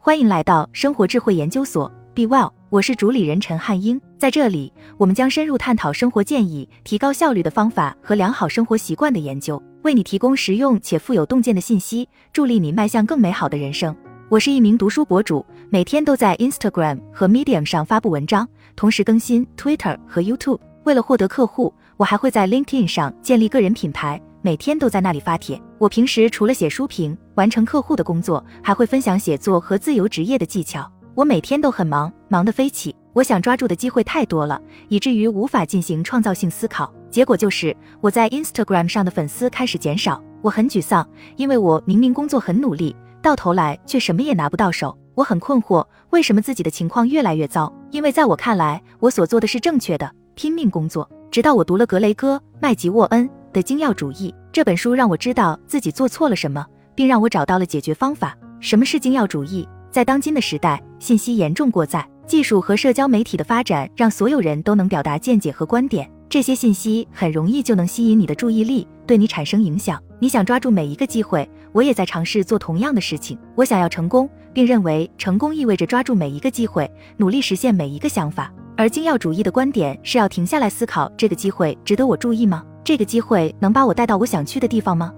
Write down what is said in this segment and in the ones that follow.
欢迎来到生活智慧研究所，Be Well，我是主理人陈汉英。在这里，我们将深入探讨生活建议、提高效率的方法和良好生活习惯的研究，为你提供实用且富有洞见的信息，助力你迈向更美好的人生。我是一名读书博主，每天都在 Instagram 和 Medium 上发布文章，同时更新 Twitter 和 YouTube。为了获得客户，我还会在 LinkedIn 上建立个人品牌。每天都在那里发帖。我平时除了写书评、完成客户的工作，还会分享写作和自由职业的技巧。我每天都很忙，忙得飞起。我想抓住的机会太多了，以至于无法进行创造性思考。结果就是我在 Instagram 上的粉丝开始减少。我很沮丧，因为我明明工作很努力，到头来却什么也拿不到手。我很困惑，为什么自己的情况越来越糟？因为在我看来，我所做的是正确的，拼命工作。直到我读了格雷戈·麦吉沃恩。的精要主义这本书让我知道自己做错了什么，并让我找到了解决方法。什么是精要主义？在当今的时代，信息严重过载，技术和社交媒体的发展让所有人都能表达见解和观点，这些信息很容易就能吸引你的注意力，对你产生影响。你想抓住每一个机会，我也在尝试做同样的事情。我想要成功，并认为成功意味着抓住每一个机会，努力实现每一个想法。而精要主义的观点是要停下来思考：这个机会值得我注意吗？这个机会能把我带到我想去的地方吗？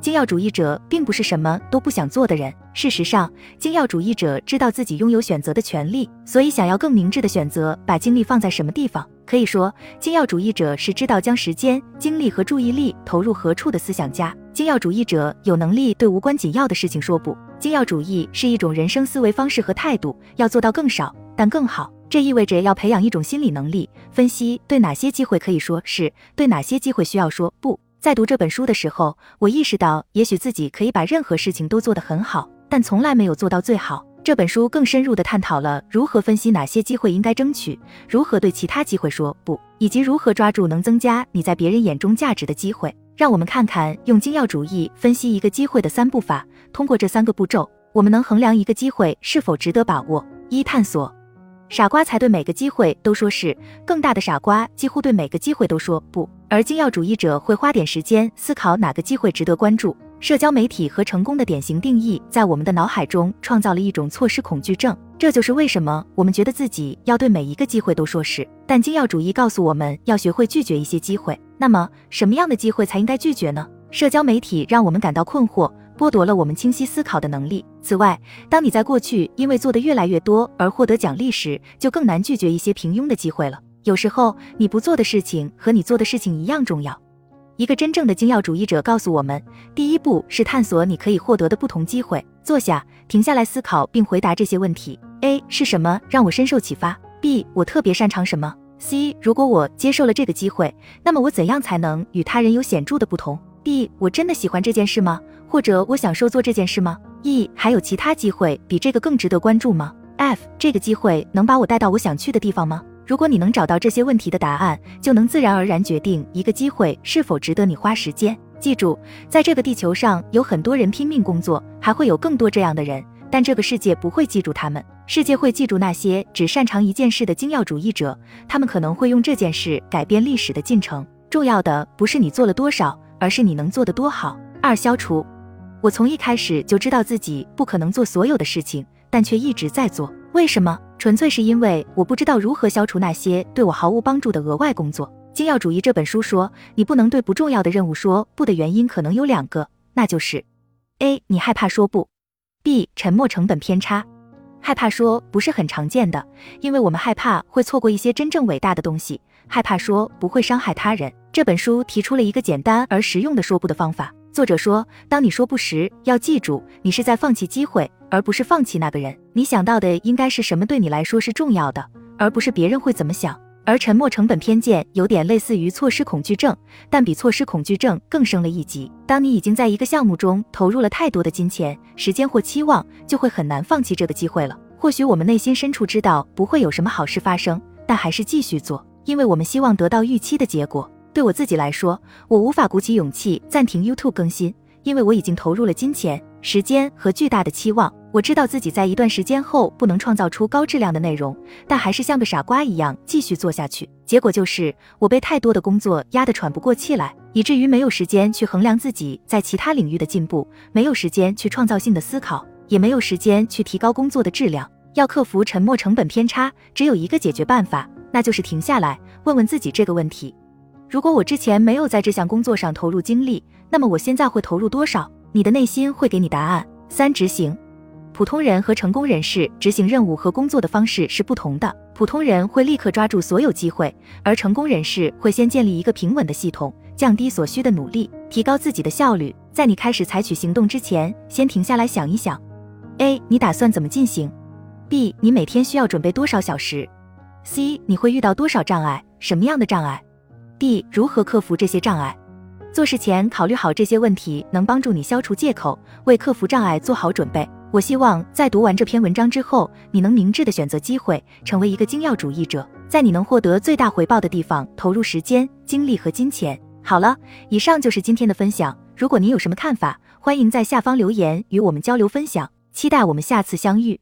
精要主义者并不是什么都不想做的人。事实上，精要主义者知道自己拥有选择的权利，所以想要更明智的选择把精力放在什么地方。可以说，精要主义者是知道将时间、精力和注意力投入何处的思想家。精要主义者有能力对无关紧要的事情说不。精要主义是一种人生思维方式和态度，要做到更少但更好。这意味着要培养一种心理能力，分析对哪些机会可以说是，对哪些机会需要说不。在读这本书的时候，我意识到，也许自己可以把任何事情都做得很好，但从来没有做到最好。这本书更深入地探讨了如何分析哪些机会应该争取，如何对其他机会说不，以及如何抓住能增加你在别人眼中价值的机会。让我们看看用精要主义分析一个机会的三步法。通过这三个步骤，我们能衡量一个机会是否值得把握。一、探索。傻瓜才对每个机会都说是，更大的傻瓜几乎对每个机会都说不。而精要主义者会花点时间思考哪个机会值得关注。社交媒体和成功的典型定义在我们的脑海中创造了一种错失恐惧症，这就是为什么我们觉得自己要对每一个机会都说是。但精要主义告诉我们要学会拒绝一些机会。那么，什么样的机会才应该拒绝呢？社交媒体让我们感到困惑。剥夺了我们清晰思考的能力。此外，当你在过去因为做的越来越多而获得奖励时，就更难拒绝一些平庸的机会了。有时候，你不做的事情和你做的事情一样重要。一个真正的精要主义者告诉我们，第一步是探索你可以获得的不同机会。坐下，停下来思考并回答这些问题：A 是什么让我深受启发？B 我特别擅长什么？C 如果我接受了这个机会，那么我怎样才能与他人有显著的不同？D 我真的喜欢这件事吗？或者我享受做这件事吗？E 还有其他机会比这个更值得关注吗？F 这个机会能把我带到我想去的地方吗？如果你能找到这些问题的答案，就能自然而然决定一个机会是否值得你花时间。记住，在这个地球上有很多人拼命工作，还会有更多这样的人，但这个世界不会记住他们。世界会记住那些只擅长一件事的精要主义者，他们可能会用这件事改变历史的进程。重要的不是你做了多少，而是你能做得多好。二、消除。我从一开始就知道自己不可能做所有的事情，但却一直在做。为什么？纯粹是因为我不知道如何消除那些对我毫无帮助的额外工作。《精要主义》这本书说，你不能对不重要的任务说不的原因可能有两个，那就是 A. 你害怕说不；B. 沉默成本偏差。害怕说不是很常见的，因为我们害怕会错过一些真正伟大的东西，害怕说不会伤害他人。这本书提出了一个简单而实用的说不的方法。作者说，当你说不时，要记住，你是在放弃机会，而不是放弃那个人。你想到的应该是什么对你来说是重要的，而不是别人会怎么想。而沉默成本偏见有点类似于错失恐惧症，但比错失恐惧症更升了一级。当你已经在一个项目中投入了太多的金钱、时间或期望，就会很难放弃这个机会了。或许我们内心深处知道不会有什么好事发生，但还是继续做，因为我们希望得到预期的结果。对我自己来说，我无法鼓起勇气暂停 YouTube 更新，因为我已经投入了金钱、时间和巨大的期望。我知道自己在一段时间后不能创造出高质量的内容，但还是像个傻瓜一样继续做下去。结果就是我被太多的工作压得喘不过气来，以至于没有时间去衡量自己在其他领域的进步，没有时间去创造性的思考。也没有时间去提高工作的质量。要克服沉没成本偏差，只有一个解决办法，那就是停下来，问问自己这个问题：如果我之前没有在这项工作上投入精力，那么我现在会投入多少？你的内心会给你答案。三、执行。普通人和成功人士执行任务和工作的方式是不同的。普通人会立刻抓住所有机会，而成功人士会先建立一个平稳的系统，降低所需的努力，提高自己的效率。在你开始采取行动之前，先停下来想一想：A. 你打算怎么进行？B. 你每天需要准备多少小时？C. 你会遇到多少障碍？什么样的障碍？D. 如何克服这些障碍？做事前考虑好这些问题，能帮助你消除借口，为克服障碍做好准备。我希望在读完这篇文章之后，你能明智的选择机会，成为一个精要主义者，在你能获得最大回报的地方投入时间、精力和金钱。好了，以上就是今天的分享。如果您有什么看法，欢迎在下方留言与我们交流分享。期待我们下次相遇。